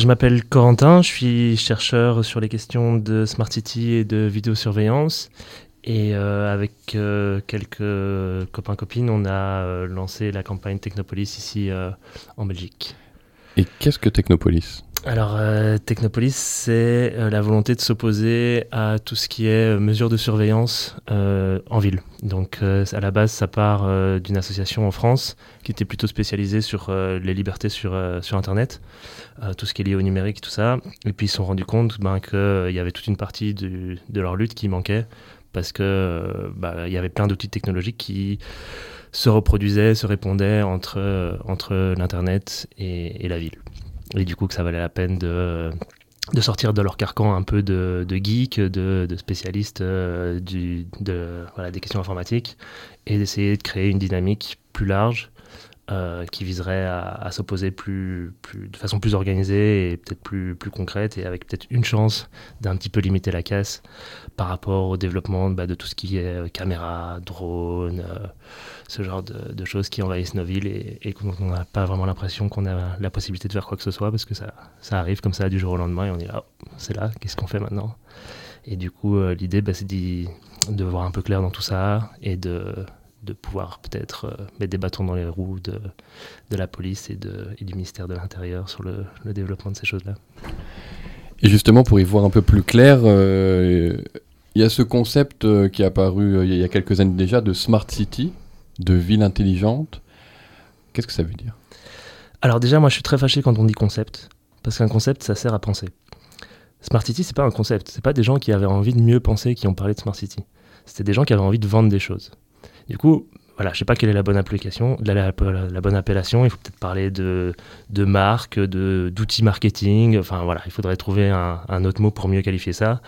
Je m'appelle Corentin, je suis chercheur sur les questions de Smart City et de vidéosurveillance. Et euh, avec euh, quelques copains-copines, on a euh, lancé la campagne Technopolis ici en Belgique. Et qu'est-ce que Technopolis? Alors, Technopolis, c'est la volonté de s'opposer à tout ce qui est mesures de surveillance en ville. Donc, à la base, ça part d'une association en France qui était plutôt spécialisée sur les libertés sur, Internet, tout ce qui est lié au numérique tout ça. Et puis, ils se sont rendus compte ben, qu'il y avait toute une partie de leur lutte qui manquait parce que euh, bah, il y avait plein d'outils technologiques qui se reproduisaient, se répondaient entre, euh, entre l'Internet et, la ville. Et du coup, que ça valait la peine de, sortir de leur carcan un peu de, de geek, de, de spécialistes euh, des questions informatiques, et d'essayer de créer une dynamique plus large euh, qui viserait à, s'opposer de façon plus organisée et peut-être plus, concrète et avec peut-être une chance d'un petit peu limiter la casse par rapport au développement bah, de tout ce qui est euh, caméra, drone, euh, ce genre de, choses qui envahissent nos villes et, qu'on n'a pas vraiment l'impression qu'on a la possibilité de faire quoi que ce soit parce que ça, ça arrive comme ça du jour au lendemain et on est là, oh, c'est là, qu'est-ce qu'on fait maintenant? Et du coup, l'idée, bah, c'est de voir un peu clair dans tout ça et de de pouvoir peut-être euh, mettre des bâtons dans les roues de, de la police et, de, et, du ministère de l'Intérieur sur le, le, développement de ces choses-là. Et justement, pour y voir un peu plus clair, euh, il y a ce concept euh, qui est apparu il y a quelques années déjà de Smart City, de ville intelligente. Qu'est-ce que ça veut dire? Alors déjà, moi je suis très fâché quand on dit concept, parce qu'un concept, ça sert à penser. Smart City, c'est pas un concept, c'est pas des gens qui avaient envie de mieux penser qui ont parlé de Smart City. C'était des gens qui avaient envie de vendre des choses. Du coup, voilà, je sais pas quelle est la bonne application, la, bonne appellation. Il faut peut-être parler de, de marque, d'outils marketing. Enfin voilà, il faudrait trouver un, autre mot pour mieux qualifier ça.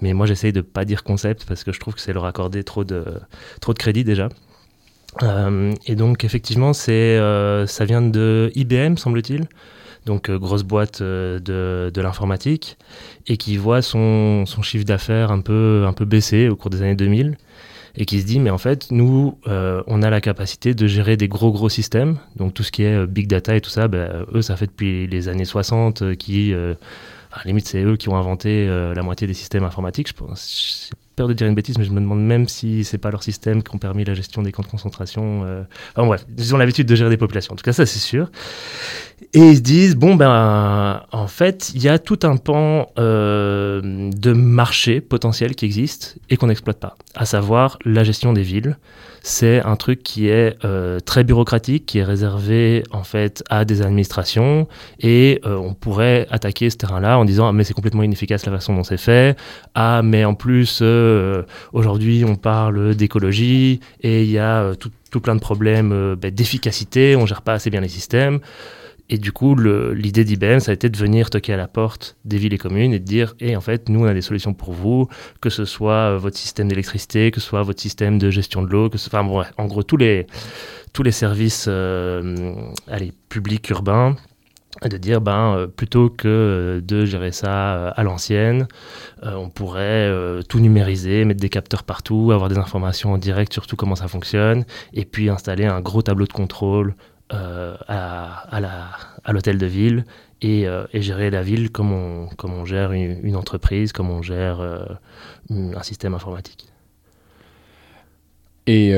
Mais moi, j'essaye de pas dire concept parce que je trouve que c'est leur accorder trop de, trop de crédit déjà. Euh, et donc effectivement, euh, ça vient de IBM, semble-t-il. Donc euh, grosse boîte de, de l'informatique et qui voit son, son chiffre d'affaires un peu, un peu baisser au cours des années 2000 et qui se dit mais en fait nous euh, on a la capacité de gérer des gros gros systèmes. Donc tout ce qui est euh, big data et tout ça ben, eux ça fait depuis les années 60 euh, qui à limite c'est eux qui ont inventé la moitié des systèmes informatiques. Je pense peur de dire une bêtise, mais je me demande même si c'est pas leur système qui ont permis la gestion des camps de concentration. Euh... Enfin bref, ils ont l'habitude de gérer des populations. En tout cas, ça c'est sûr. Et ils se disent bon ben en fait il y a tout un pan euh, de marché potentiel qui existe et qu'on n'exploite pas, à savoir la gestion des villes c'est un truc qui est euh, très bureaucratique, qui est réservé en fait à des administrations, et euh, on pourrait attaquer ce terrain-là en disant ah, mais c'est complètement inefficace la façon dont c'est fait, ah mais en plus euh, aujourd'hui on parle d'écologie et il y a tout, plein de problèmes ben, d'efficacité, on gère pas assez bien les systèmes. Et du coup, l'idée d'IBM, ça a été de venir toquer à la porte des villes et communes et de dire, et en fait, nous, on a des solutions pour vous, que ce soit euh, votre système d'électricité, que ce soit votre système de gestion de l'eau, que ce, enfin, bon, en gros, tous les, tous les services euh, publics urbains, de dire, ben, euh, plutôt que de gérer ça à l'ancienne, on pourrait tout numériser, mettre des capteurs partout, avoir des informations en direct sur tout comment ça fonctionne, et puis installer un gros tableau de contrôle euh, à, l'hôtel de ville euh, et, gérer la ville comme on, comme on gère une, entreprise, comme on gère euh, un système informatique. Et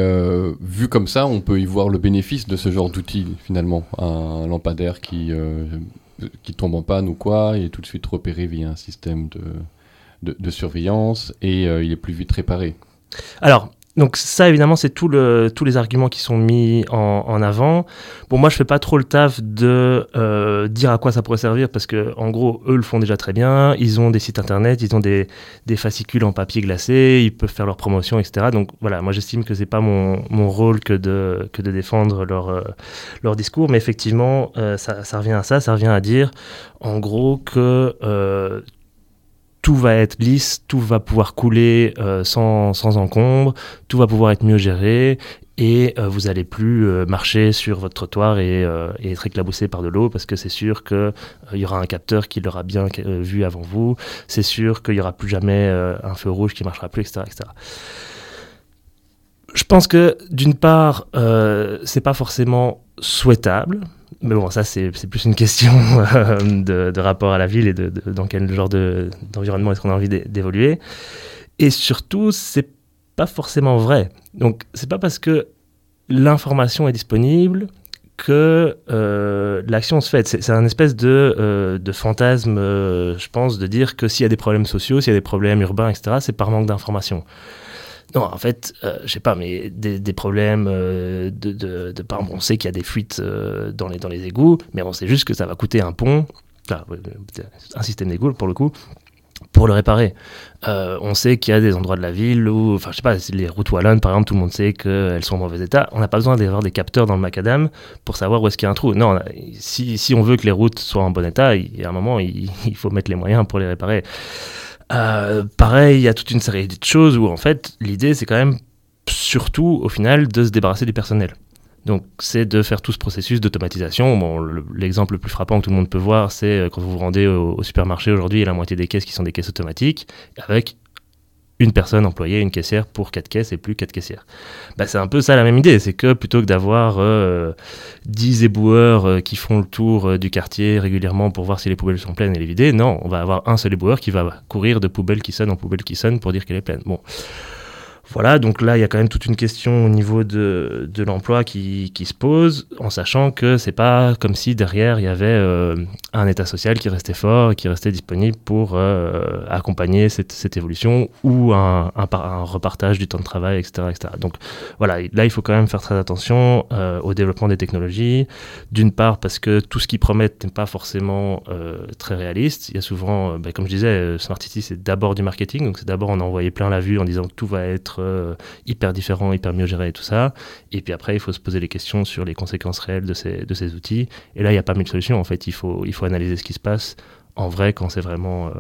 vu comme ça, on peut y voir le bénéfice de ce genre d'outil finalement. Un lampadaire qui, qui tombe en panne ou quoi, il est tout de suite repéré via un système de, de surveillance et il est plus vite réparé. Alors, donc ça, évidemment, c'est tous les arguments qui sont mis en, avant. Bon, moi, je fais pas trop le taf de euh, dire à quoi ça pourrait servir parce que, en gros, eux le font déjà très bien. Ils ont des sites internet, ils ont des, fascicules en papier glacé, ils peuvent faire leur promotion, etc. Donc voilà, moi, j'estime que c'est pas mon, rôle que de, défendre leur, euh, discours, mais effectivement, euh, ça, revient à ça, ça revient à dire, en gros, que tout va être lisse, tout va pouvoir couler euh, sans, sans, encombre, tout va pouvoir être mieux géré et euh, vous allez plus euh, marcher sur votre trottoir et, être éclaboussé par de l'eau parce que c'est sûr qu'il y aura un capteur qui l'aura bien vu avant vous, c'est sûr qu'il n'y aura plus jamais un feu rouge qui marchera plus, etc. etc. Je pense que d'une part, c'est pas forcément souhaitable mais bon, ça, c'est plus une question de, de, rapport à la ville et de, dans quel genre d'environnement est-ce qu'on a envie d'évoluer. Et surtout, c'est pas forcément vrai. Donc, c'est pas parce que l'information est disponible que euh, l'action se fait. C'est un espèce de, euh, de fantasme, euh, je pense, de dire que s'il y a des problèmes sociaux, s'il y a des problèmes urbains, etc., c'est par manque d'information. Non, en fait, je sais pas, mais des, des problèmes de, de, de, par on sait qu'il y a des fuites dans, les, dans les égouts, mais on sait juste que ça va coûter un pont, un système d'égouts pour le coup, pour le réparer. Euh, on sait qu'il y a des endroits de la ville où, enfin, je sais pas, les routes wallonnes, par exemple, tout le monde sait qu'elles sont en mauvais état. On n'a pas besoin d'avoir des capteurs dans le macadam pour savoir où est-ce qu'il y a un trou. Non, si, si, on veut que les routes soient en bon état, il a un moment, il, faut mettre les moyens pour les réparer. Euh, pareil, il y a toute une série de choses où, en fait, l'idée, c'est quand même surtout, au final, de se débarrasser du personnel. Donc, c'est de faire tout ce processus d'automatisation. L'exemple le, plus frappant que tout le monde peut voir, c'est euh, quand vous vous rendez au, supermarché aujourd'hui, il y a la moitié des caisses qui sont des caisses automatiques, avec une personne employée, une caissière pour quatre caisses et plus quatre caissières. Bah, c'est un peu ça la même idée, c'est que plutôt que d'avoir euh, 10 éboueurs euh, qui font le tour euh, du quartier régulièrement pour voir si les poubelles sont pleines et les vider, non, on va avoir un seul éboueur qui va courir de poubelle qui sonne en poubelle qui sonne pour dire qu'elle est pleine. Bon, voilà, donc là, il y a quand même toute une question au niveau de, de l'emploi qui, qui, se pose, en sachant que c'est pas comme si derrière, il y avait euh, un État social qui restait fort, qui restait disponible pour euh, accompagner cette, cette, évolution ou un, un, repartage du temps de travail, etc., etc. Donc voilà, là, il faut quand même faire très attention euh, au développement des technologies. D'une part, parce que tout ce qu'ils promettent n'est pas forcément très réaliste. Il y a souvent, bah, comme je disais, Smart City, c'est d'abord du marketing, donc c'est d'abord on a envoyé plein la vue en disant que tout va être euh, hyper différent, hyper mieux géré et tout ça. Et puis après, il faut se poser les questions sur les conséquences réelles de ces, de ces outils. Et là, il n'y a pas mille solutions. En fait, il faut, il faut analyser ce qui se passe en vrai quand c'est vraiment euh,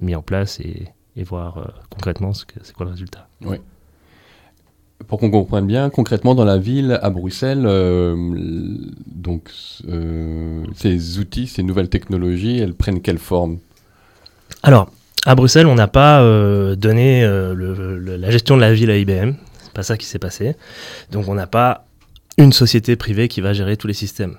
mis en place et, et voir euh, concrètement ce que, c'est quoi le résultat. Oui. Pour qu'on comprenne bien, concrètement dans la ville, à Bruxelles, donc ces outils, ces nouvelles technologies, elles prennent quelle forme? Alors, à Bruxelles, on n'a pas euh, donné euh, la gestion de la ville à IBM. C'est pas ça qui s'est passé. Donc on n'a pas une société privée qui va gérer tous les systèmes.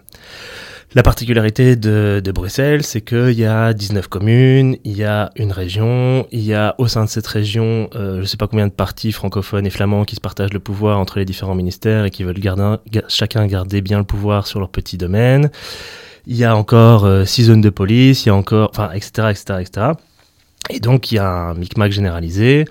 La particularité de, Bruxelles, c'est qu'il y a 19 communes, il y a une région, il y a au sein de cette région, euh, je ne sais pas combien de partis francophones et flamands qui se partagent le pouvoir entre les différents ministères et qui veulent garder, chacun garder bien le pouvoir sur leur petit domaine. Il y a encore six zones de police, il y a encore, enfin, etc., etc., etc. Et donc il y a un micmac généralisé.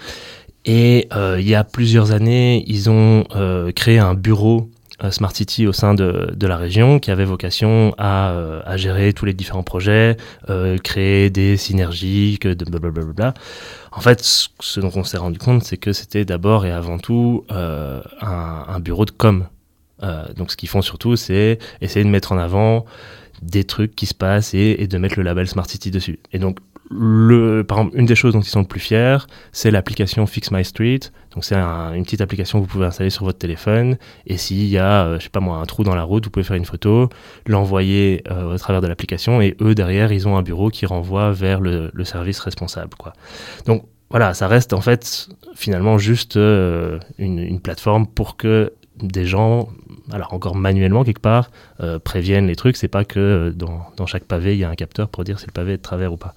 Et euh, il y a plusieurs années, ils ont euh, créé un bureau euh, Smart City au sein de, de, la région qui avait vocation à, à gérer tous les différents projets, créer des synergies, que de blablabla. En fait, ce dont on s'est rendu compte, c'est que c'était d'abord et avant tout un, bureau de com. donc ce qu'ils font surtout, c'est essayer de mettre en avant des trucs qui se passent et, et, de mettre le label Smart City dessus. Et donc par exemple, une des choses dont ils sont le plus fiers, c'est l'application Fix My Street. Donc, c'est une petite application que vous pouvez installer sur votre téléphone. Et s'il y a, euh, je sais pas moi, un trou dans la route, vous pouvez faire une photo, l'envoyer euh, au travers de l'application. Et eux, derrière, ils ont un bureau qui renvoie vers le, service responsable. Donc, voilà, ça reste en fait finalement juste euh, une, plateforme pour que des gens, alors encore manuellement quelque part, préviennent les trucs. C'est pas que dans, dans, chaque pavé il y a un capteur pour dire si le pavé est de travers ou pas.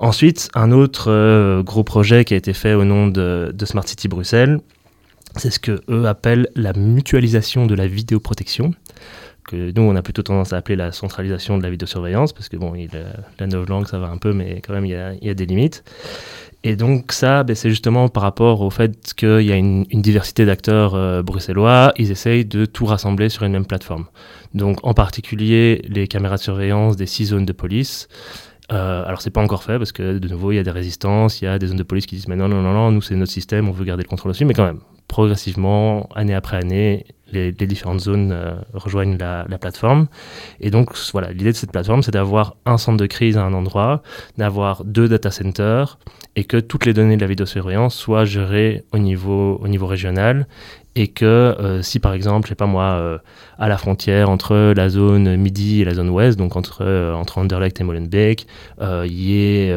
Ensuite, un autre euh, gros projet qui a été fait au nom de, Smart City Bruxelles, c'est ce que eux appellent la mutualisation de la vidéoprotection, que nous on a plutôt tendance à appeler la centralisation de la vidéosurveillance, parce que bon, il, la langue ça va un peu, mais quand même il y a, des limites. Et donc ça, ben, c'est justement par rapport au fait qu'il y a une, diversité d'acteurs euh, bruxellois, ils essayent de tout rassembler sur une même plateforme. Donc en particulier les caméras de surveillance des six zones de police, euh, alors c'est pas encore fait parce que de nouveau il y a des résistances, il y a des zones de police qui disent mais non non non non nous c'est notre système, on veut garder le contrôle dessus, mais quand même progressivement année après année les, différentes zones euh, rejoignent la, plateforme. Et donc voilà l'idée de cette plateforme c'est d'avoir un centre de crise à un endroit, d'avoir deux data centers et que toutes les données de la vidéosurveillance soient gérées au niveau au niveau régional et que euh, si par exemple, je sais pas moi, euh, à la frontière entre la zone midi et la zone ouest, donc entre, euh, entre Anderlecht et Molenbeek, il y ait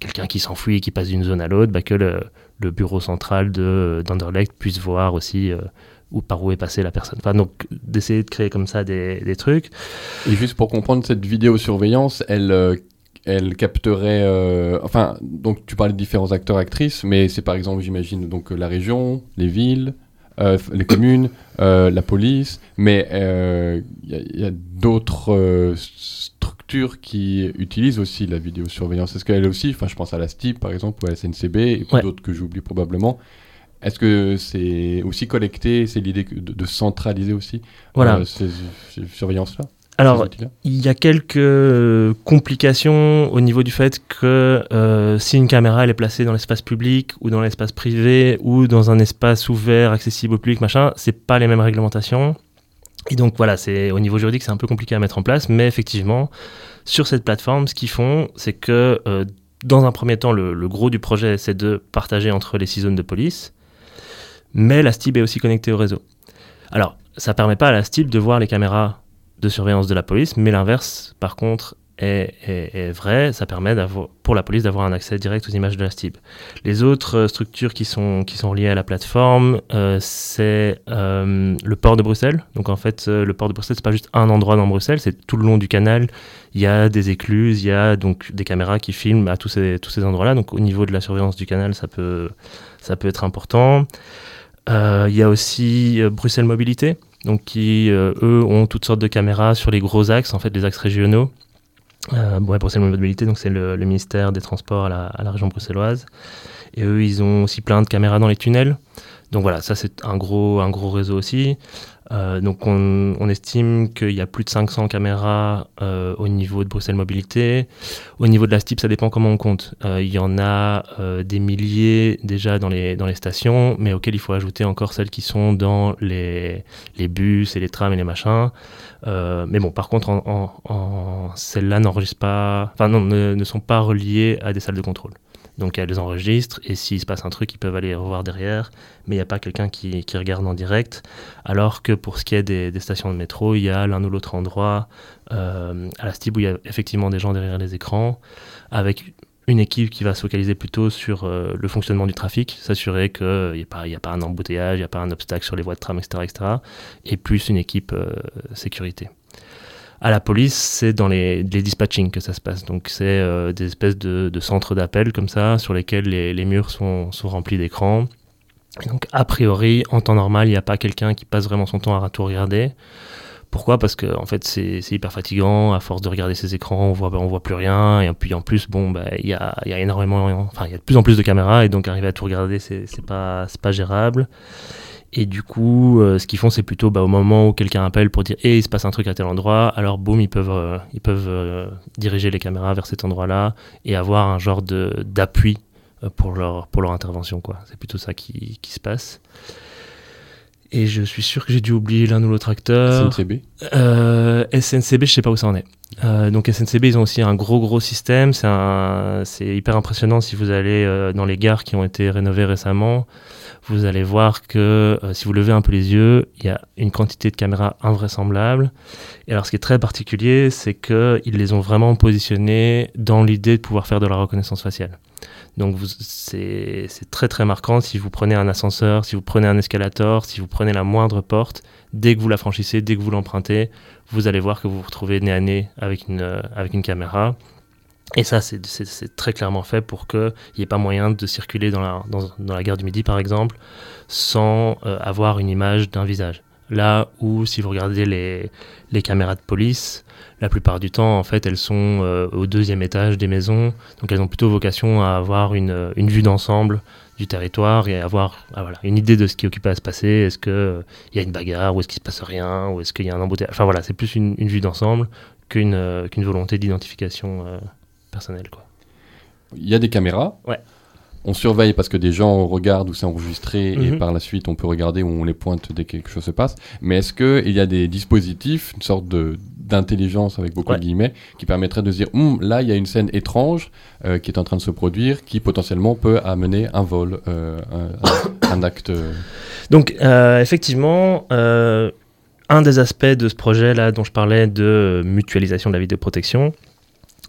quelqu'un qui s'enfuit et qui passe d'une zone à l'autre, bah, que le, le, bureau central d'Anderlecht puisse voir aussi ou par où est passée la personne. Enfin, donc d'essayer de créer comme ça des, des, trucs. Et juste pour comprendre, cette vidéosurveillance, elle, euh, elle capterait... Euh, enfin, donc tu parlais de différents acteurs, actrices, mais c'est par exemple, j'imagine, donc la région, les villes, euh, les communes, la police, mais il y a, d'autres structures qui utilisent aussi la vidéosurveillance. Est-ce qu'elle aussi, enfin je pense à la STIP par exemple, ou à la SNCB, et d'autres que j'oublie probablement, est-ce que c'est aussi collecté C'est l'idée de, centraliser aussi voilà. Euh, ces, surveillances-là? Alors, il y a quelques complications au niveau du fait que euh, si une caméra elle est placée dans l'espace public ou dans l'espace privé ou dans un espace ouvert, accessible au public, machin, c'est pas les mêmes réglementations. Et donc voilà, c'est au niveau juridique c'est un peu compliqué à mettre en place, mais effectivement, sur cette plateforme, ce qu'ils font, c'est que euh, dans un premier temps, le, le gros du projet, c'est de partager entre les six zones de police mais la STIB est aussi connectée au réseau. Alors, ça permet pas à la STIB de voir les caméras de surveillance de la police, mais l'inverse, par contre, est, vrai. Ça permet pour la police d'avoir un accès direct aux images de la STIB. Les autres euh, structures qui sont, qui sont liées à la plateforme, euh, c'est euh, le port de Bruxelles. Donc en fait, le port de Bruxelles, c'est pas juste un endroit dans Bruxelles, c'est tout le long du canal. Il y a des écluses, il y a donc des caméras qui filment à tous ces, tous ces endroits-là. Donc au niveau de la surveillance du canal, ça peut, ça peut être important. Il y a aussi Bruxelles Mobilité, donc qui, euh, eux, ont toutes sortes de caméras sur les gros axes, en fait, les axes régionaux. Euh, bon, Bruxelles Mobilité, donc c'est le, ministère des Transports à la, à la, région bruxelloise. Et eux, ils ont aussi plein de caméras dans les tunnels. Donc voilà, ça c'est un gros, un gros réseau aussi. Euh, donc on, estime qu'il y a plus de 500 caméras euh, au niveau de Bruxelles Mobilité. Au niveau de la STIP, ça dépend comment on compte. Euh, il y en a des milliers déjà dans les, dans les stations, mais auxquelles il faut ajouter encore celles qui sont dans les, les bus et les trams et les machins. mais bon, par contre, celles-là pas, enfin non, ne sont pas reliées à des salles de contrôle. Donc elles les enregistrent et s'il se passe un truc, ils peuvent aller revoir derrière, mais il n'y a pas quelqu'un qui, regarde en direct. Alors que pour ce qui est des, stations de métro, il y a l'un ou l'autre endroit euh, à la STIB où il y a effectivement des gens derrière les écrans, avec une équipe qui va se focaliser plutôt sur euh, le fonctionnement du trafic, s'assurer qu'il n'y a, a, pas un embouteillage, il n'y a pas un obstacle sur les voies de tram, etc. etc. et plus une équipe euh, sécurité. À la police, c'est dans les, les dispatching que ça se passe. Donc, c'est euh, des espèces de, centres d'appel comme ça, sur lesquels les, murs sont, sont remplis d'écrans. Donc, a priori, en temps normal, il n'y a pas quelqu'un qui passe vraiment son temps à tout regarder. Pourquoi? Parce que en fait, c'est hyper fatigant. À force de regarder ces écrans, on voit, on voit plus rien. Et puis en plus, bon, bah, il y, a, y a énormément, enfin, il y a de plus en plus de caméras, et donc arriver à tout regarder, c'est pas, pas gérable. Et du coup, euh, ce qu'ils font, c'est plutôt bah, au moment où quelqu'un appelle pour dire et il se passe un truc à tel endroit, alors boum, ils peuvent, euh, euh, diriger les caméras vers cet endroit-là et avoir un genre d'appui pour, leur, pour leur intervention. C'est plutôt ça qui, se passe. Et je suis sûr que j'ai dû oublier l'un ou l'autre acteur. SNCB SNCB, je sais pas où ça en est. donc SNCB, ils ont aussi un gros gros système. C'est hyper impressionnant si vous allez dans les gares qui ont été rénovées récemment vous allez voir que euh, si vous levez un peu les yeux, il y a une quantité de caméras invraisemblable. Et alors ce qui est très particulier, c'est qu'ils les ont vraiment positionnés dans l'idée de pouvoir faire de la reconnaissance faciale. Donc c'est très très marquant si vous prenez un ascenseur, si vous prenez un escalator, si vous prenez la moindre porte, dès que vous la franchissez, dès que vous l'empruntez, vous allez voir que vous vous retrouvez nez à nez avec une, euh, avec une caméra. Et ça, c'est très clairement fait pour qu'il n'y ait pas moyen de circuler dans la, dans, dans la gare du Midi, par exemple, sans euh, avoir une image d'un visage. Là où, si vous regardez les, les, caméras de police, la plupart du temps, en fait, elles sont euh, au deuxième étage des maisons, donc elles ont plutôt vocation à avoir une, une vue d'ensemble du territoire et avoir ah, voilà, une idée de ce qui occupe à se passer. Est-ce qu'il euh, y a une bagarre, ou est-ce qu'il se passe rien, ou est-ce qu'il y a un embouteillage? Enfin voilà, c'est plus une, une vue d'ensemble qu'une qu'une volonté d'identification personnel. Quoi. Il y a des caméras. Ouais. On surveille parce que des gens regardent où c'est enregistré et Mhm. par la suite on peut regarder où on les pointe dès que quelque chose se passe. Mais est-ce qu'il y a des dispositifs, une sorte de d'intelligence avec beaucoup Ouais. de guillemets, qui permettraient de se dire Hum, là il y a une scène étrange euh, qui est en train de se produire, qui potentiellement peut amener un vol, euh, un, un- acte. euh, Donc, effectivement, un des aspects de ce projet-là dont je parlais de mutualisation de la vidéoprotection,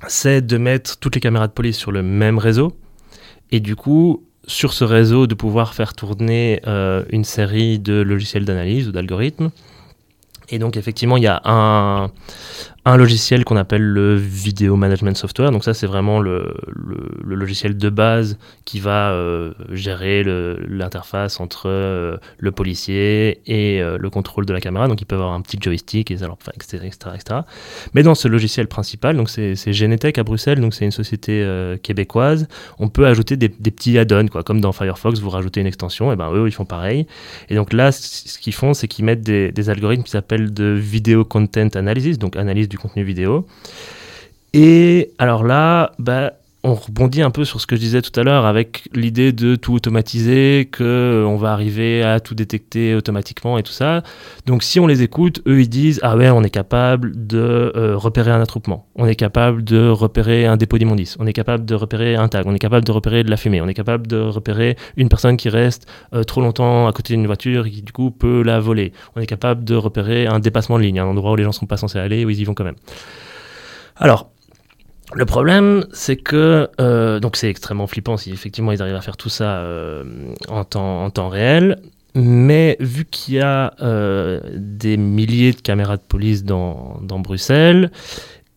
c'est de mettre toutes les caméras de police sur le même réseau. Et du coup, sur ce réseau de pouvoir faire tourner une série de logiciels d'analyse ou d'algorithmes. Et donc effectivement, il y a un, un logiciel qu'on appelle le Video Management Software. Donc ça, c'est vraiment le, logiciel de base qui va euh, gérer l'interface entre euh, le policier et euh, le contrôle de la caméra. Donc il peut avoir un petit joystick, et alors, etc., etc., Mais dans ce logiciel principal, donc c'est Genetech à Bruxelles, donc c'est une société québécoise, on peut ajouter des, petits add-ons. Comme dans Firefox, vous rajoutez une extension, et ben eux, ils font pareil. Et donc là, ce qu'ils font, c'est qu'ils mettent des, des algorithmes qui s'appellent de Video Content Analysis, donc analyse du contenu vidéo. Et alors là, bah, on rebondit un peu sur ce que je disais tout à l'heure avec l'idée de tout automatiser, que euh, va arriver à tout détecter automatiquement et tout ça. Donc si on les écoute, eux ils disent ah ouais on est capable de euh, repérer un attroupement, on est capable de repérer un dépôt d'immondice, on est capable de repérer un tag, on est capable de repérer de la fumée, on est capable de repérer une personne qui reste euh, trop longtemps à côté d'une voiture et qui du coup peut la voler, on est capable de repérer un dépassement de ligne, un endroit où les gens sont pas censés aller où ils y vont quand même. Alors le problème, c'est que euh, donc c'est extrêmement flippant si effectivement ils arrivent à faire tout ça euh, en, temps, en temps réel. Mais vu qu'il y a euh, des milliers de caméras de police dans, dans Bruxelles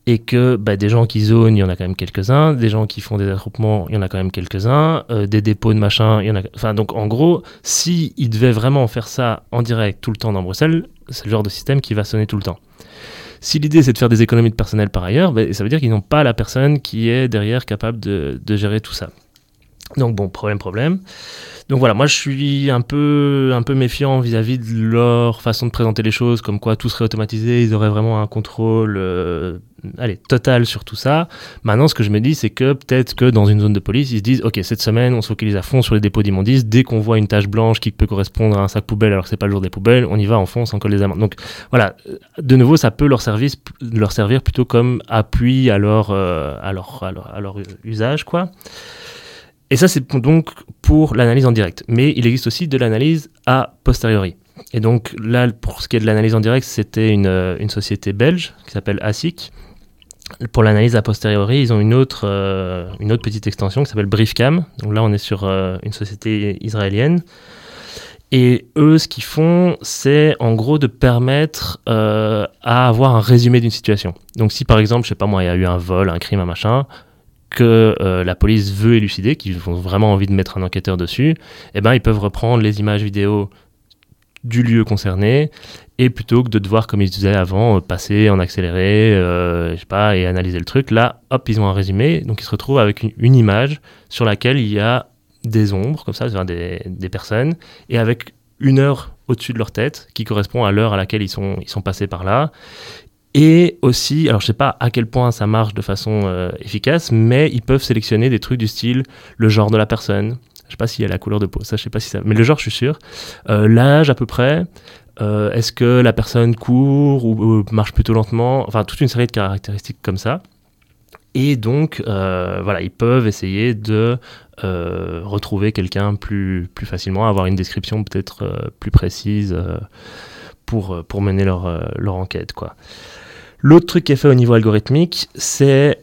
et que bah, des gens qui zonent, il y en a quand même quelques-uns, des gens qui font des attroupements, il y en a quand même quelques-uns, des dépôts de machin, il y en a. Enfin, donc en gros, s'ils ils devaient vraiment faire ça en direct tout le temps dans Bruxelles, c'est le genre de système qui va sonner tout le temps. Si l'idée c'est de faire des économies de personnel par ailleurs, ben, ça veut dire qu'ils n'ont pas la personne qui est derrière capable de, gérer tout ça. Donc bon, problème, problème. Donc voilà, moi je suis un peu, un peu méfiant vis-à-vis de leur façon de présenter les choses, comme quoi tout serait automatisé, ils auraient vraiment un contrôle euh, allez, total sur tout ça. Maintenant, ce que je me dis, c'est que peut-être que dans une zone de police, ils se disent, ok, cette semaine, on se focalise à fond sur les dépôts d'immondices. Dès qu'on voit une tache blanche qui peut correspondre à un sac poubelle, alors que c'est pas le jour des poubelles, on y va en fond, on colle les amendes. Donc voilà, de nouveau, ça peut leur, service, leur servir plutôt comme appui à leur, euh, à leur, à leur, usage, quoi. Et ça, c'est donc pour l'analyse en direct. Mais il existe aussi de l'analyse a posteriori. Et donc là, pour ce qui est de l'analyse en direct, c'était une, euh, une, société belge qui s'appelle ASIC, pour l'analyse a posteriori, ils ont une autre, euh, une autre petite extension qui s'appelle Briefcam. Donc là, on est sur euh, une société israélienne. Et eux, ce qu'ils font, c'est en gros de permettre à avoir un résumé d'une situation. Donc si par exemple, je sais pas moi, il y a eu un vol, un crime, un machin, que la police veut élucider, qu'ils ont vraiment envie de mettre un enquêteur dessus, eh ben, ils peuvent reprendre les images vidéo du lieu concerné et plutôt que de devoir, comme ils disaient avant, euh, passer en accéléré, euh, je sais pas, et analyser le truc, là, hop, ils ont un résumé, donc ils se retrouvent avec une, image sur laquelle il y a des ombres, comme ça, des, des personnes, et avec une heure au-dessus de leur tête, qui correspond à l'heure à laquelle ils sont, ils sont passés par là. Et aussi, alors je sais pas à quel point ça marche de façon euh, efficace, mais ils peuvent sélectionner des trucs du style le genre de la personne, je sais pas s'il y a la couleur de peau, ça je sais pas si ça. Mais le genre, je suis sûr. Euh, l'âge à peu près. Euh, est-ce que la personne court ou, marche plutôt lentement? Enfin, toute une série de caractéristiques comme ça. Et donc, voilà, ils peuvent essayer de retrouver quelqu'un plus, plus facilement, avoir une description peut-être plus précise pour, pour mener leur, leur enquête, quoi. L'autre truc qui est fait au niveau algorithmique, c'est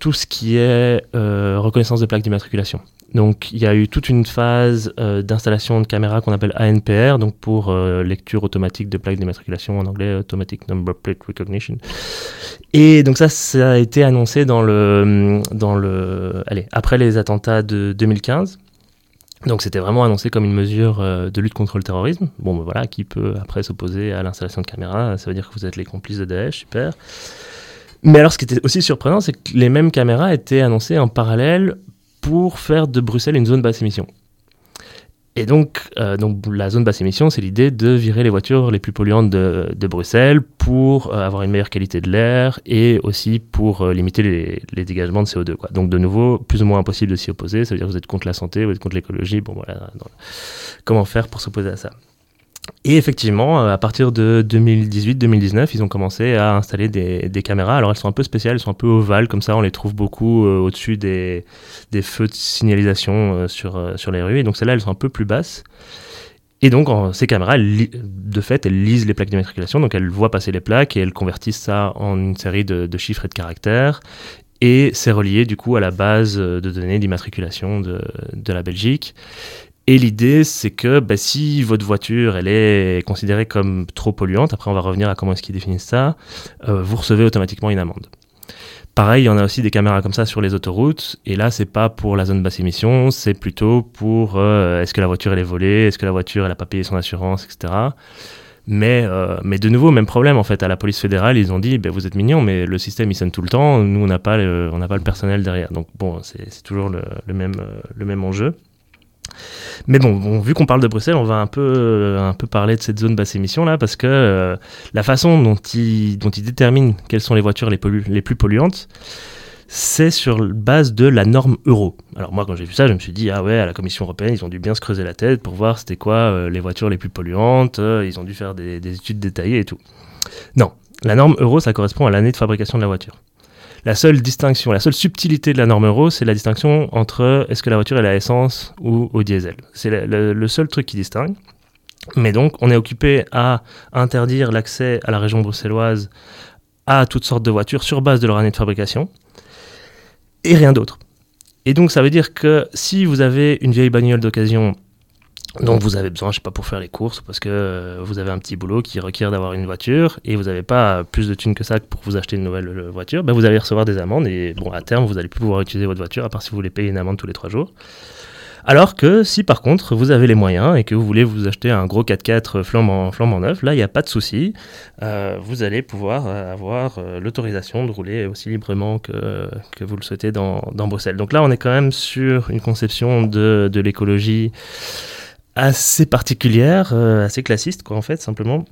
tout ce qui est reconnaissance de plaques d'immatriculation. Donc il y a eu toute une phase euh, d'installation de caméras qu'on appelle ANPR, donc pour euh, lecture automatique de plaques d'immatriculation en anglais, Automatic Number Plate Recognition. Et donc ça, ça a été annoncé dans le, dans le, allez, après les attentats de 2015. Donc c'était vraiment annoncé comme une mesure euh, de lutte contre le terrorisme. Bon, ben voilà, qui peut après s'opposer à l'installation de caméras Ça veut dire que vous êtes les complices de Daesh, super. Mais alors, ce qui était aussi surprenant, c'est que les mêmes caméras étaient annoncées en parallèle pour faire de Bruxelles une zone basse émission. Et donc, euh, donc la zone basse émission, c'est l'idée de virer les voitures les plus polluantes de, Bruxelles pour euh, avoir une meilleure qualité de l'air et aussi pour euh, limiter les, dégagements de CO2. Quoi. Donc de nouveau, plus ou moins impossible de s'y opposer, ça veut dire que vous êtes contre la santé, vous êtes contre l'écologie, bon voilà, comment faire pour s'opposer à ça? Et effectivement, euh, à partir de 2018-2019, ils ont commencé à installer des, caméras. Alors elles sont un peu spéciales, elles sont un peu ovales, comme ça on les trouve beaucoup euh, au-dessus des, feux de signalisation euh, sur, les rues. Et donc celles-là, elles sont un peu plus basses. Et donc ces caméras, de fait, elles lisent les plaques d'immatriculation, donc elles voient passer les plaques et elles convertissent ça en une série de, chiffres et de caractères. et c'est relié du coup à la base de données d'immatriculation de la Belgique. Et l'idée, c'est que bah, si votre voiture elle est considérée comme trop polluante, après on va revenir à comment est-ce qu'ils définissent ça, euh, vous recevez automatiquement une amende. Pareil, il y en a aussi des caméras comme ça sur les autoroutes, et là, c'est pas pour la zone basse émission, c'est plutôt pour euh, est-ce que la voiture est volée, est-ce que la voiture elle a pas payé son assurance, etc. Mais, euh, mais de nouveau, même problème en fait. À la police fédérale, ils ont dit ben, vous êtes mignons, mais le système il sonne tout le temps. Nous, on n'a pas, le, pas le personnel derrière. Donc bon, c'est toujours le, même, le même enjeu. Mais bon, vu qu'on parle de Bruxelles, on va un peu, un peu parler de cette zone basse émission là, parce que euh, la façon dont ils, dont déterminent quelles sont les voitures les, les plus polluantes, c'est sur base de la norme euro. Alors moi, quand j'ai vu ça, je me suis dit, ah ouais, à la Commission européenne, ils ont dû bien se creuser la tête pour voir c'était quoi euh, les voitures les plus polluantes, euh, ils ont dû faire des études détaillées et tout. Non, la norme euro, ça correspond à l'année de fabrication de la voiture. La seule distinction, la seule subtilité de la norme euro, c'est la distinction entre est-ce que la voiture est à essence ou au diesel. C'est le, seul truc qui distingue. Mais donc, on est occupé à interdire l'accès à la région bruxelloise à toutes sortes de voitures sur base de leur année de fabrication et rien d'autre. Et donc, ça veut dire que si vous avez une vieille bagnole d'occasion donc vous avez besoin, je sais pas, pour faire les courses, parce que euh, vous avez un petit boulot qui requiert d'avoir une voiture et vous n'avez pas plus de thunes que ça pour vous acheter une nouvelle euh, voiture, ben vous allez recevoir des amendes et bon, à terme, vous n'allez plus pouvoir utiliser votre voiture à part si vous voulez payer une amende tous les trois jours. Alors que si par contre vous avez les moyens et que vous voulez vous acheter un gros 4x4 flambant, flambant neuf, là il n'y a pas de souci, euh, vous allez pouvoir avoir l'autorisation de rouler aussi librement que, que vous le souhaitez dans, dans, Bruxelles. Donc là on est quand même sur une conception de, de l'écologie assez particulière, euh, assez classiste, quoi, en fait, simplement.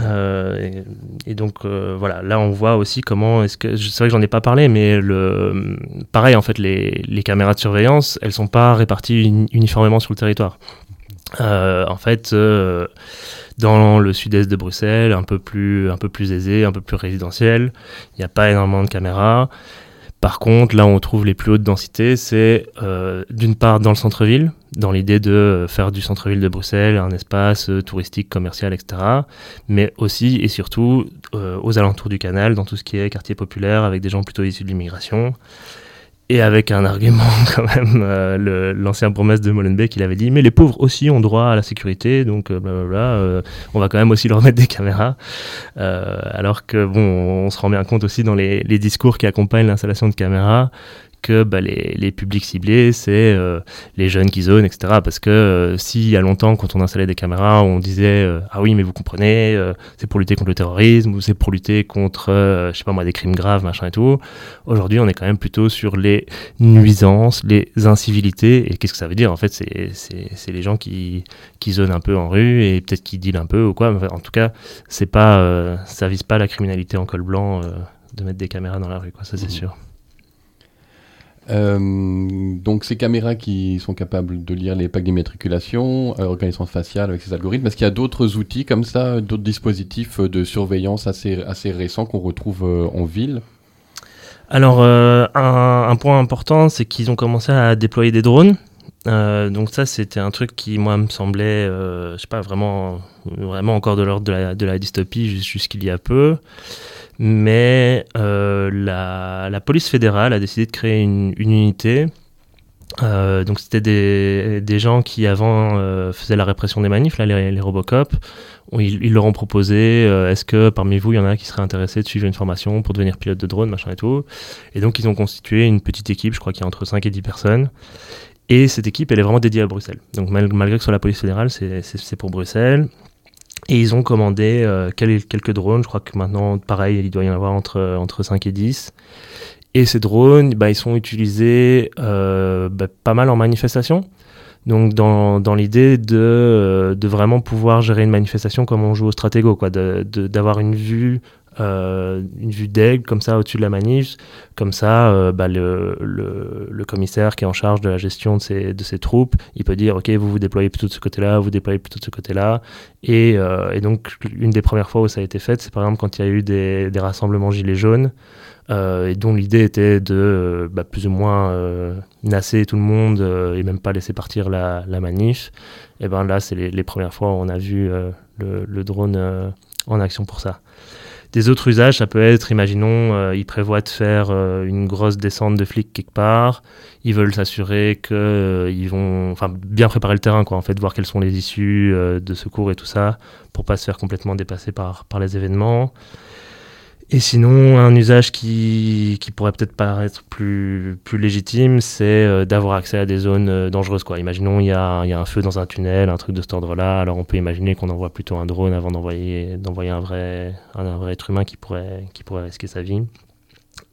Euh, et, donc, euh, voilà, là, on voit aussi comment est-ce que. C'est vrai que j'en ai pas parlé, mais le, pareil, en fait, les, caméras de surveillance, elles sont pas réparties uniformément sur le territoire. en fait, dans le sud-est de Bruxelles, un peu plus, un peu plus aisé, un peu plus résidentiel, il n'y a pas énormément de caméras. Par contre, là où on trouve les plus hautes densités, c'est euh, d'une part dans le centre-ville, dans l'idée de faire du centre-ville de Bruxelles un espace euh, touristique, commercial, etc. Mais aussi et surtout euh, aux alentours du canal, dans tout ce qui est quartier populaire, avec des gens plutôt issus de l'immigration et avec un argument quand même, euh, l'ancien promesse de Molenbeek, il avait dit, mais les pauvres aussi ont droit à la sécurité, donc euh, blablabla, euh, on va quand même aussi leur mettre des caméras. alors que bon, on se rend bien compte aussi dans les discours qui accompagnent l'installation de caméras que bah, les, les, publics ciblés, c'est euh, les jeunes qui zonent, etc. Parce que euh, s'il y a longtemps, quand on installait des caméras, on disait euh, Ah oui, mais vous comprenez, c'est pour lutter contre le terrorisme ou c'est pour lutter contre, je sais pas moi, des crimes graves, machin et tout. Aujourd'hui, on est quand même plutôt sur les nuisances, les incivilités. Et qu'est-ce que ça veut dire? En fait, c'est les gens qui, qui zonent un peu en rue et peut-être qui dealent un peu ou quoi. en tout cas, c'est pas, ça vise pas la criminalité en col blanc de mettre des caméras dans la rue, quoi, ça c'est mmh. sûr. Euh, donc ces caméras qui sont capables de lire les plaques d'immatriculation, euh, reconnaissance faciale avec ces algorithmes, est-ce qu'il y a d'autres outils comme ça, d'autres dispositifs de surveillance assez, récents qu'on retrouve euh, en ville? Alors un, point important, c'est qu'ils ont commencé à déployer des drones. donc ça, c'était un truc qui, moi, me semblait, je sais pas, vraiment, vraiment encore de l'ordre de la dystopie jusqu'il y a peu mais euh, la, police fédérale a décidé de créer une, unité. Euh, donc c'était des, gens qui avant euh, faisaient la répression des manifs, là, les, Robocop. Ils, leur ont proposé, est-ce que parmi vous, il y en a qui seraient intéressés de suivre une formation pour devenir pilote de drone, machin et tout. Et donc ils ont constitué une petite équipe, je crois qu'il y a entre 5 et 10 personnes. Et cette équipe, elle est vraiment dédiée à Bruxelles. Donc malgré que ce soit la police fédérale, c'est pour Bruxelles. Et ils ont commandé euh, quelques drones, je crois que maintenant, pareil, il doit y en avoir entre, entre 5 et 10. Et ces drones, bah, ils sont utilisés euh, bah, pas mal en manifestation. Donc dans, dans l'idée de, euh, de vraiment pouvoir gérer une manifestation comme on joue au stratégo, quoi, d'avoir une vue euh, une vue d'aigle comme ça au-dessus de la manif. Comme ça, euh, bah, le, le, le, commissaire qui est en charge de la gestion de ces, de ces troupes, il peut dire, OK, vous vous déployez plutôt de ce côté-là, vous déployez plutôt de ce côté-là. Et, euh, et, donc, une des premières fois où ça a été fait, c'est par exemple quand il y a eu des, des rassemblements gilets jaunes. Et dont l'idée était de bah, plus ou moins nasser tout le monde et même pas laisser partir la, manif. Et ben là, c'est les, premières fois où on a vu le, drone en action pour ça. Des autres usages, ça peut être, imaginons, euh, ils prévoient de faire euh, une grosse descente de flics quelque part. Ils veulent s'assurer qu'ils euh, vont, enfin, bien préparer le terrain, quoi. En fait, voir quelles sont les issues de secours et tout ça, pour pas se faire complètement dépasser par les événements. Et sinon, un usage qui, qui pourrait peut-être paraître plus, plus légitime, c'est euh, d'avoir accès à des zones euh, dangereuses. Quoi. Imaginons il y, a, y a un feu dans un tunnel, un truc de cet ordre-là. Alors on peut imaginer qu'on envoie plutôt un drone avant d'envoyer, d'envoyer un, vrai, un, vrai être humain qui pourrait, qui pourrait risquer sa vie.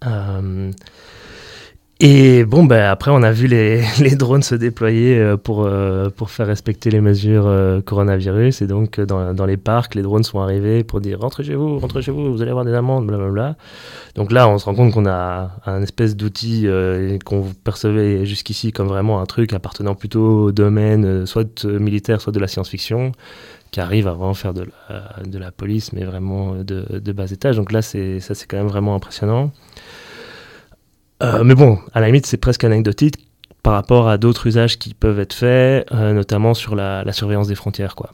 Euh, et bon, ben, après, on a vu les, les drones se déployer euh, pour, euh, pour faire respecter les mesures euh, coronavirus. Et donc, dans, dans, les parcs, les drones sont arrivés pour dire rentrez chez vous, rentrez chez vous, vous allez avoir des amendes, blablabla. Donc là, on se rend compte qu'on a un espèce d'outil qu'on percevait jusqu'ici comme vraiment un truc appartenant plutôt au domaine soit militaire, soit de la science-fiction, qui arrive à vraiment faire de la, de la police, mais vraiment de, de bas étage. Donc là, ça, c'est quand même vraiment impressionnant. Euh, mais bon, à la limite, c'est presque anecdotique par rapport à d'autres usages qui peuvent être faits, euh, notamment sur la, la, surveillance des frontières. Quoi.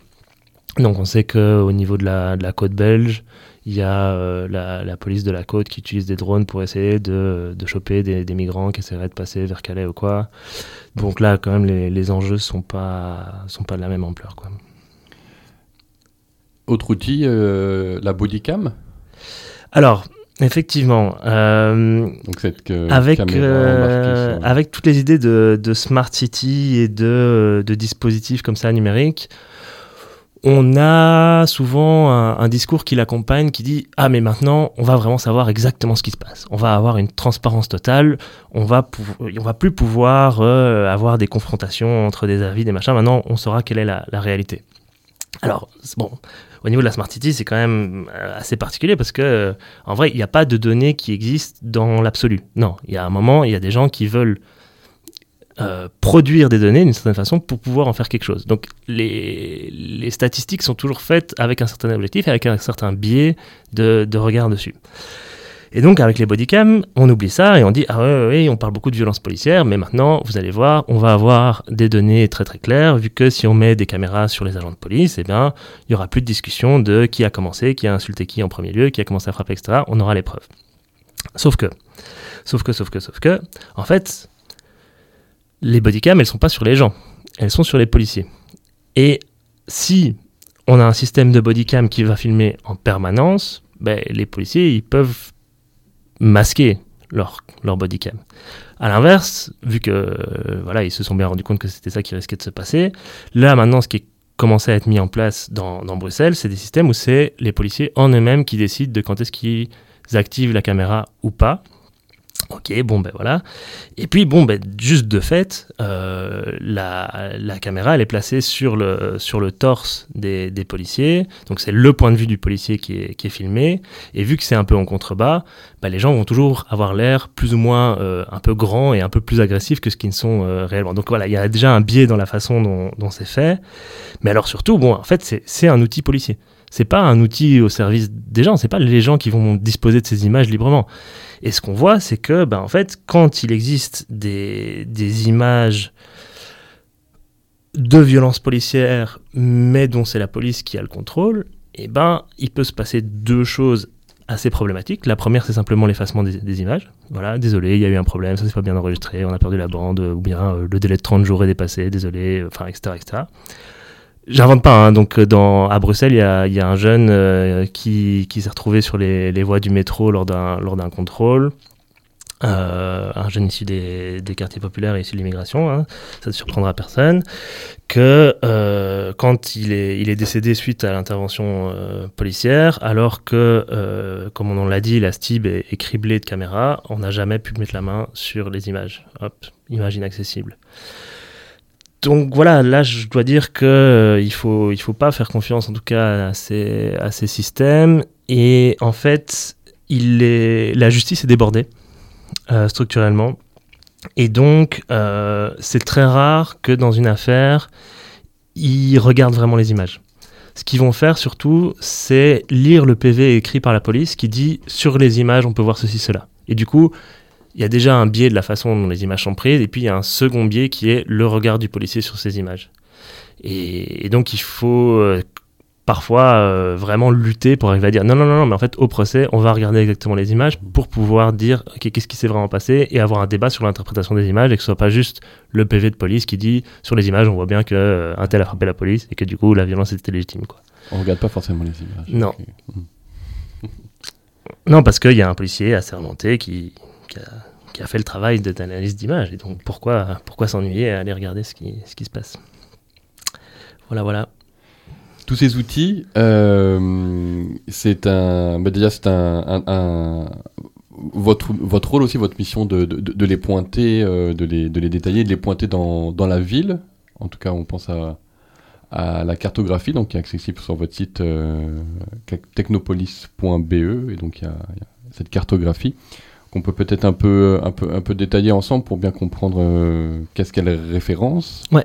Donc on sait qu'au niveau de la, de la, côte belge, il y a euh, la, la, police de la côte qui utilise des drones pour essayer de, de choper des, des, migrants qui essaieraient de passer vers Calais ou quoi. Donc là, quand même, les, les enjeux sont pas sont pas de la même ampleur. Quoi. Autre outil, la bodycam Alors, Effectivement. Euh, Donc cette, euh, avec, euh, avec toutes les idées de, de Smart City et de, de, dispositifs comme ça numériques, on a souvent un, un discours qui l'accompagne qui dit Ah, mais maintenant, on va vraiment savoir exactement ce qui se passe. On va avoir une transparence totale. On va, on va plus pouvoir avoir des confrontations entre des avis, des machins. Maintenant, on saura quelle est la, la réalité. Alors, bon, au niveau de la Smart City, c'est quand même euh, assez particulier parce que, euh, en vrai, il n'y a pas de données qui existent dans l'absolu. Non, il y a un moment, il y a des gens qui veulent euh, produire des données d'une certaine façon pour pouvoir en faire quelque chose. Donc, les, statistiques sont toujours faites avec un certain objectif, avec un certain biais de regard dessus. Et donc, avec les bodycams, on oublie ça et on dit Ah ouais, on parle beaucoup de violence policière, mais maintenant, vous allez voir, on va avoir des données très très claires, vu que si on met des caméras sur les agents de police, eh bien, il n'y aura plus de discussion de qui a commencé, qui a insulté qui en premier lieu, qui a commencé à frapper, etc. On aura les preuves. Sauf que, sauf que, sauf que, sauf que, en fait, les bodycams, elles sont pas sur les gens, elles sont sur les policiers. Et si on a un système de bodycam qui va filmer en permanence, ben, les policiers, ils peuvent masquer leur, leur bodycam. À l'inverse, vu que euh, voilà, ils se sont bien rendus compte que c'était ça qui risquait de se passer, là maintenant ce qui est commencé à être mis en place dans, dans Bruxelles, c'est des systèmes où c'est les policiers en eux-mêmes qui décident de quand est-ce qu'ils activent la caméra ou pas. Ok, bon ben voilà. Et puis bon ben juste de fait, euh, la, la, caméra elle est placée sur le, sur le torse des, des policiers, donc c'est le point de vue du policier qui est, qui est filmé. Et vu que c'est un peu en contrebas, ben, les gens vont toujours avoir l'air plus ou moins euh, un peu grand et un peu plus agressif que ce qu'ils ne sont euh, réellement. Donc voilà, il y a déjà un biais dans la façon dont, dont c'est fait. Mais alors surtout, bon, en fait c'est un outil policier c'est pas un outil au service des gens, c'est pas les gens qui vont disposer de ces images librement. Et ce qu'on voit, c'est que, ben, en fait, quand il existe des, des images de violences policières, mais dont c'est la police qui a le contrôle, eh ben, il peut se passer deux choses assez problématiques. La première, c'est simplement l'effacement des, images. Voilà, désolé, il y a eu un problème, ça s'est pas bien enregistré, on a perdu la bande, ou bien euh, le délai de 30 jours est dépassé, désolé, enfin, etc., etc. J'invente pas, hein. donc euh, à Bruxelles, il y a, un jeune euh, qui, s'est retrouvé sur les, voies du métro lors d'un, contrôle. Euh, un jeune issu des, quartiers populaires et issu de l'immigration, hein, ça ne surprendra personne, que quand il est, décédé suite à l'intervention policière, alors que, comme on l'a dit, la STIB est, est, criblée de caméras, on n'a jamais pu mettre la main sur les images. Hop, image inaccessible donc voilà, là je dois dire que euh, il faut il faut pas faire confiance en tout cas à ces à ces systèmes et en fait il est la justice est débordée euh, structurellement et donc euh, c'est très rare que dans une affaire ils regardent vraiment les images. Ce qu'ils vont faire surtout, c'est lire le PV écrit par la police qui dit sur les images on peut voir ceci cela. Et du coup, il y a déjà un biais de la façon dont les images sont prises, et puis il y a un second biais qui est le regard du policier sur ces images. Et, et donc il faut, euh, parfois euh, vraiment lutter pour arriver à dire non, non, non, non, mais en fait, au procès, on va regarder exactement les images pour pouvoir dire qu'est-ce qui s'est vraiment passé et avoir un débat sur l'interprétation des images et que ce soit pas juste le PV de police qui dit sur les images, on voit bien qu'un euh, tel a frappé la police et que du coup, la violence était légitime. Quoi. On regarde pas forcément les images. Non. non, parce qu'il y a un policier assermenté qui, qui, a, qui a fait le travail d'analyse d'image. Et donc, pourquoi, pourquoi s'ennuyer à aller regarder ce qui, ce qui se passe? Voilà, voilà tous ces outils, euh, c'est un, bah déjà c'est un, votre, votre rôle aussi, votre mission de, de, les pointer, euh, de, les, de les détailler, de les pointer dans, dans la ville. En tout cas, on pense à, à la cartographie, donc qui est accessible sur votre site euh, technopolis.be, et donc il y, a, cette cartographie qu'on peut peut-être un peu, un, peu, un peu détailler ensemble pour bien comprendre qu'est-ce qu'elle référence. Ouais.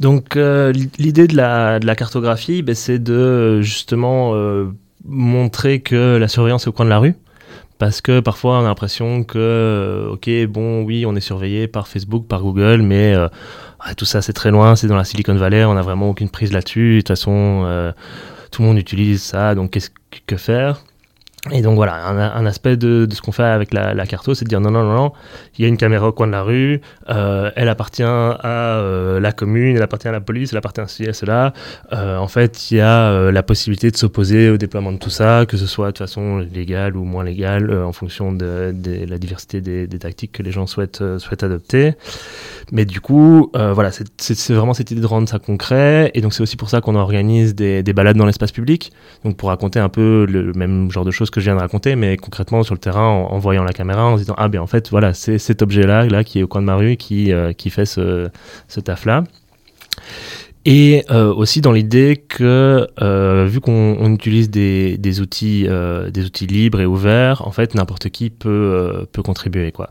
Donc euh, l'idée de la, cartographie, ben, c'est de justement euh, montrer que la surveillance est au coin de la rue. Parce que parfois on a l'impression que, euh, ok, bon, oui, on est surveillé par Facebook, par Google, mais tout ça c'est très loin, c'est dans la Silicon Valley, on n'a vraiment aucune prise là-dessus. De toute façon, tout le monde utilise ça, donc qu'est-ce que faire? Et donc voilà, un, aspect de, ce qu'on fait avec la, la carto, c'est de dire non, non, non, non, il y a une caméra au coin de la rue, euh, elle appartient à euh, la commune, elle appartient à la police, elle appartient à ceci, à cela. Euh, en fait, il y a la possibilité de s'opposer au déploiement de tout ça, que ce soit de façon légale ou moins légale, en fonction de, la diversité des, tactiques que les gens souhaitent, souhaitent adopter. Mais du coup, voilà, c'est vraiment cette idée de rendre ça concret. Et donc c'est aussi pour ça qu'on organise des, des balades dans l'espace public, donc pour raconter un peu le même genre de choses que je viens de raconter, mais concrètement sur le terrain, en, voyant la caméra, en se disant ah ben en fait voilà c'est cet objet-là là qui est au coin de ma rue qui euh, qui fait ce, ce taf-là. Et euh, aussi dans l'idée que, euh, vu qu'on utilise des, des outils, euh, des outils libres et ouverts, en fait, n'importe qui peut, euh, peut contribuer. Quoi.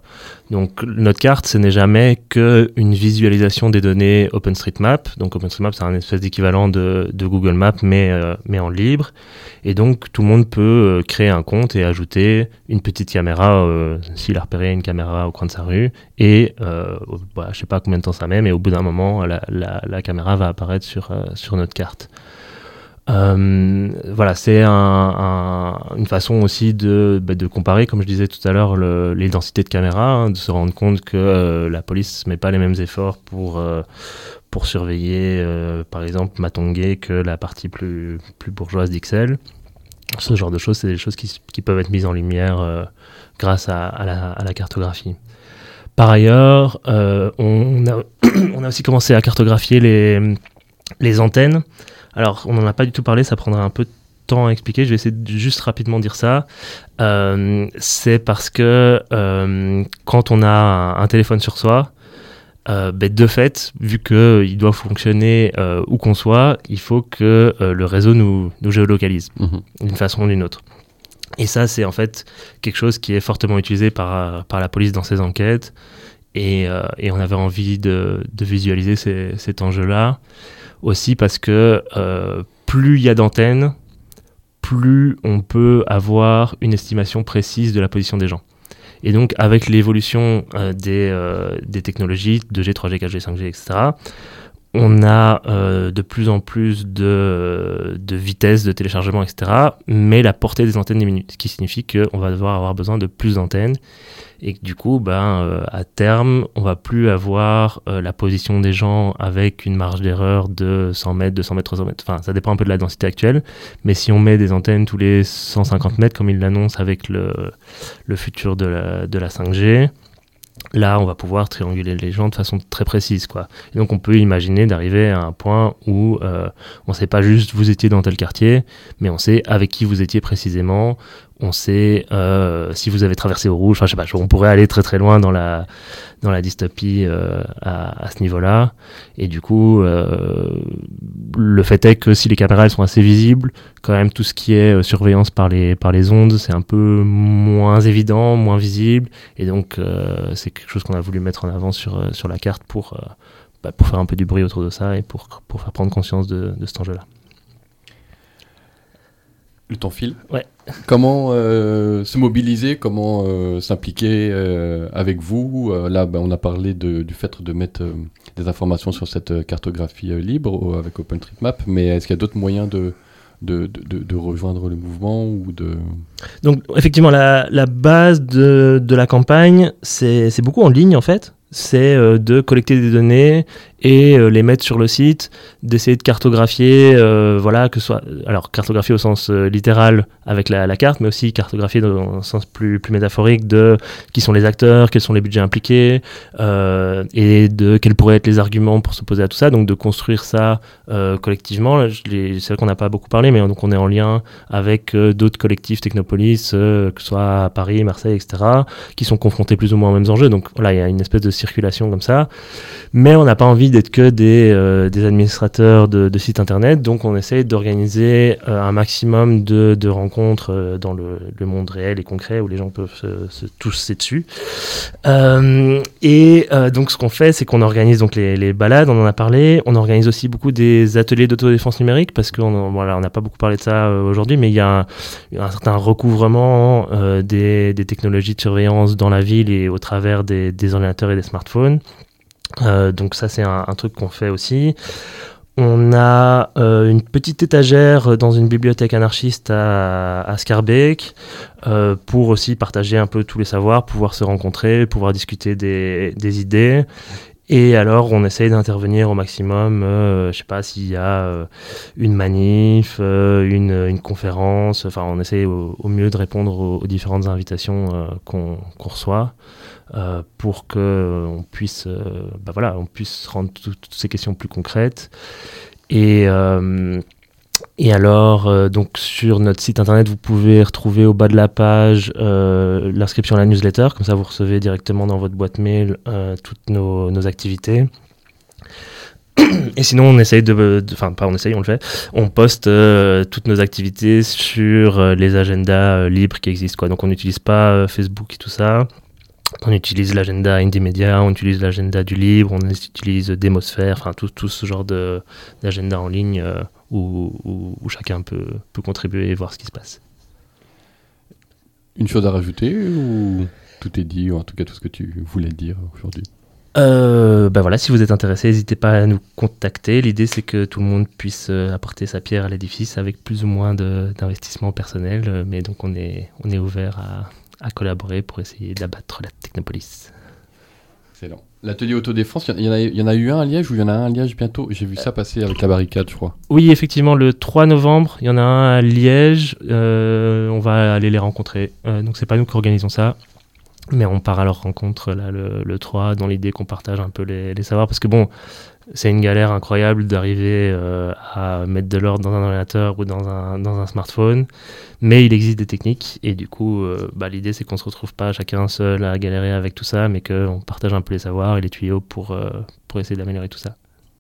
Donc, notre carte, ce n'est jamais qu'une visualisation des données OpenStreetMap. Donc, OpenStreetMap, c'est un espèce d'équivalent de, Google Maps, mais, euh, mais en libre. Et donc, tout le monde peut créer un compte et ajouter une petite caméra, s'il a repéré une caméra au coin de sa rue. Et, bah, je sais pas combien de temps ça met, mais au bout d'un moment, la, caméra va apparaître euh, sur notre carte. Euh, voilà, c'est un, une façon aussi de, bah, de, comparer, comme je disais tout à l'heure, les densités de caméra, hein, de se rendre compte que euh, la police ne met pas les mêmes efforts pour, pour surveiller, par exemple, Matongé que la partie plus, plus bourgeoise d'Ixelles. Ce genre de choses, c'est des choses qui, qui, peuvent être mises en lumière grâce à, à, la, à, la, cartographie. Par ailleurs, on a, on, a, aussi commencé à cartographier les, les antennes, alors on n'en a pas du tout parlé, ça prendra un peu de temps à expliquer, je vais essayer de juste rapidement dire ça. Euh, c'est parce que euh, quand on a un, téléphone sur soi, euh, ben, de fait, vu qu'il doit fonctionner où qu'on soit, il faut que le réseau nous, nous géolocalise mhm. d'une façon ou d'une autre. Et ça, c'est en fait quelque chose qui est fortement utilisé par, par la police dans ses enquêtes. Et, et on avait envie de, de visualiser cet enjeu-là aussi parce que euh, plus il y a d'antennes, plus on peut avoir une estimation précise de la position des gens. Et donc, avec l'évolution euh, euh, des, technologies, 2G, 3G, 4G, 5G, etc., on a de plus en plus de, de vitesse de téléchargement, etc., mais la portée des antennes diminue, ce qui signifie qu'on va devoir avoir besoin de plus d'antennes et que du coup, ben, euh, à terme, on va plus avoir euh, la position des gens avec une marge d'erreur de 100 mètres, 200 mètres, 300 mètres. Enfin, ça dépend un peu de la densité actuelle, mais si on met des antennes tous les 150 mètres, comme il l'annonce avec le, le futur de la, de la 5G, là, on va pouvoir trianguler les gens de façon très précise. Quoi. Donc, on peut imaginer d'arriver à un point où euh, on ne sait pas juste vous étiez dans tel quartier, mais on sait avec qui vous étiez précisément, on sait euh, si vous avez traversé au rouge. On pourrait aller très très loin dans la, dans la dystopie euh, à, ce niveau-là. Et du coup, euh, le fait est que si les caméras sont assez visibles, quand même tout ce qui est surveillance par les, par les ondes, c'est un peu moins évident, moins visible. Et donc, c'est quelque chose qu'on a voulu mettre en avant sur, sur la carte pour, bah, pour faire un peu du bruit autour de ça et pour, pour faire prendre conscience de, de cet enjeu-là. Le temps file. Ouais. Comment euh, se mobiliser, comment euh, s'impliquer euh, avec vous? Là, ben, on a parlé de, du fait de mettre des informations sur cette cartographie libre avec OpenStreetMap, mais est-ce qu'il y a d'autres moyens de, de, de, de, rejoindre le mouvement ou de... Donc effectivement, la, la base de, de la campagne, c'est beaucoup en ligne en fait c'est de collecter des données et euh, les mettre sur le site, d'essayer de cartographier, euh, voilà, que ce soit, alors cartographier au sens euh, littéral avec la, la, carte, mais aussi cartographier dans un sens plus, plus métaphorique de qui sont les acteurs, quels sont les budgets impliqués, et de quels pourraient être les arguments pour s'opposer à tout ça, donc de construire ça collectivement. C'est vrai qu'on n'a pas beaucoup parlé, mais donc on est en lien avec d'autres collectifs Technopolis, que ce soit à Paris, Marseille, etc., qui sont confrontés plus ou moins aux mêmes enjeux. Donc voilà, il y a une espèce de circulation comme ça, mais on n'a pas envie d'être que des, euh, des administrateurs de, sites internet, donc on essaye d'organiser euh, un maximum de, rencontres euh, dans le, monde réel et concret où les gens peuvent se, se tousser dessus. et donc ce qu'on fait, c'est qu'on organise donc les, balades, on en a parlé, on organise aussi beaucoup des ateliers d'autodéfense numérique parce qu'on voilà, on n'a pas beaucoup parlé de ça aujourd'hui, mais il y a un, certain recouvrement des, des, technologies de surveillance dans la ville et au travers des, des ordinateurs et des smartphones. Euh, donc ça c'est un, truc qu'on fait aussi. On a euh, une petite étagère dans une bibliothèque anarchiste à, à Scarbeck euh, pour aussi partager un peu tous les savoirs, pouvoir se rencontrer, pouvoir discuter des, idées. Et alors, on essaye d'intervenir au maximum. Euh, je sais pas s'il y a une manif, une, conférence. Enfin, on essaye au, mieux de répondre aux, différentes invitations qu'on qu reçoit. Euh, pour que euh, on puisse, euh, bah voilà, on puisse rendre toutes ces questions plus concrètes. Et, et alors, donc sur notre site internet, vous pouvez retrouver au bas de la page l'inscription à la newsletter, comme ça vous recevez directement dans votre boîte mail toutes nos, nos activités. Et sinon, on essaye de, enfin pas on essaye, on le fait. On poste euh, toutes nos activités sur euh, les agendas euh, libres qui existent. Quoi. Donc on n'utilise pas Facebook et tout ça. On utilise l'agenda Indymedia, on utilise l'agenda du libre, on utilise Démosphère, enfin tout, tout ce genre d'agenda en ligne euh, où, où, où, chacun peut, peut contribuer et voir ce qui se passe. Une chose à rajouter ou tout est dit, ou en tout cas tout ce que tu voulais dire aujourd'hui? Euh, ben voilà, si vous êtes intéressé, n'hésitez pas à nous contacter. L'idée, c'est que tout le monde puisse apporter sa pierre à l'édifice avec plus ou moins d'investissement personnel. Mais donc, on est, on est ouvert à, à collaborer pour essayer d'abattre la Technopolis. Excellent. L'atelier autodéfense, il y, y, y, en a eu un à Liège ou il y en a un à Liège bientôt? J'ai vu ça passer avec la barricade, je crois. Oui, effectivement, le 3 novembre, il y en a un à Liège. Euh, on va aller les rencontrer. Euh, donc, c'est pas nous qui organisons ça. Mais on part à leur rencontre là, le, le 3 dans l'idée qu'on partage un peu les, les, savoirs. Parce que bon, c'est une galère incroyable d'arriver euh, à mettre de l'ordre dans un ordinateur ou dans un, smartphone. Mais il existe des techniques. Et du coup, euh, bah, l'idée, c'est qu'on se retrouve pas chacun seul à galérer avec tout ça, mais qu'on partage un peu les savoirs et les tuyaux pour, euh, pour essayer d'améliorer tout ça.